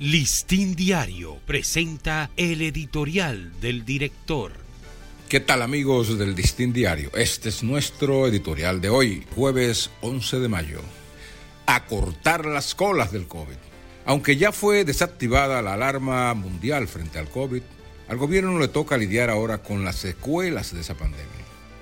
Listín Diario presenta el editorial del director. ¿Qué tal amigos del Listín Diario? Este es nuestro editorial de hoy, jueves 11 de mayo. Acortar las colas del COVID. Aunque ya fue desactivada la alarma mundial frente al COVID, al gobierno le toca lidiar ahora con las secuelas de esa pandemia.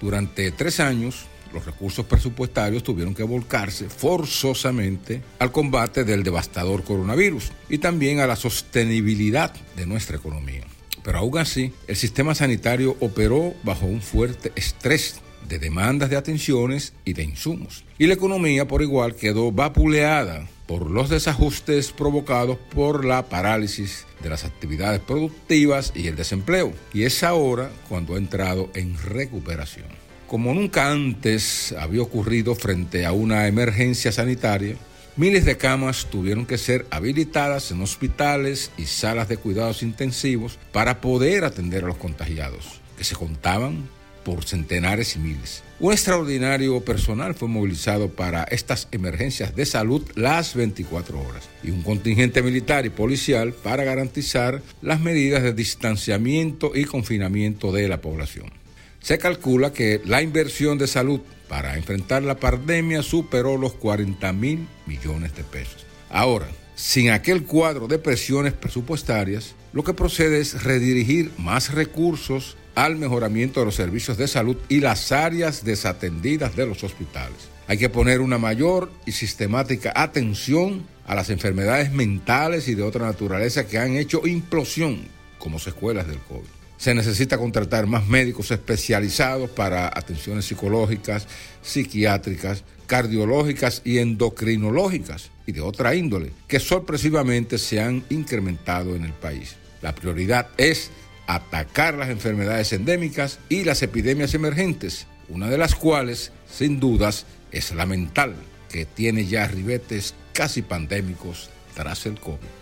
Durante tres años, los recursos presupuestarios tuvieron que volcarse forzosamente al combate del devastador coronavirus y también a la sostenibilidad de nuestra economía. Pero aún así, el sistema sanitario operó bajo un fuerte estrés de demandas de atenciones y de insumos. Y la economía por igual quedó vapuleada por los desajustes provocados por la parálisis de las actividades productivas y el desempleo. Y es ahora cuando ha entrado en recuperación. Como nunca antes había ocurrido frente a una emergencia sanitaria, miles de camas tuvieron que ser habilitadas en hospitales y salas de cuidados intensivos para poder atender a los contagiados, que se contaban por centenares y miles. Un extraordinario personal fue movilizado para estas emergencias de salud las 24 horas y un contingente militar y policial para garantizar las medidas de distanciamiento y confinamiento de la población. Se calcula que la inversión de salud para enfrentar la pandemia superó los 40 mil millones de pesos. Ahora, sin aquel cuadro de presiones presupuestarias, lo que procede es redirigir más recursos al mejoramiento de los servicios de salud y las áreas desatendidas de los hospitales. Hay que poner una mayor y sistemática atención a las enfermedades mentales y de otra naturaleza que han hecho implosión como secuelas del COVID. Se necesita contratar más médicos especializados para atenciones psicológicas, psiquiátricas, cardiológicas y endocrinológicas y de otra índole, que sorpresivamente se han incrementado en el país. La prioridad es atacar las enfermedades endémicas y las epidemias emergentes, una de las cuales, sin dudas, es la mental, que tiene ya ribetes casi pandémicos tras el COVID.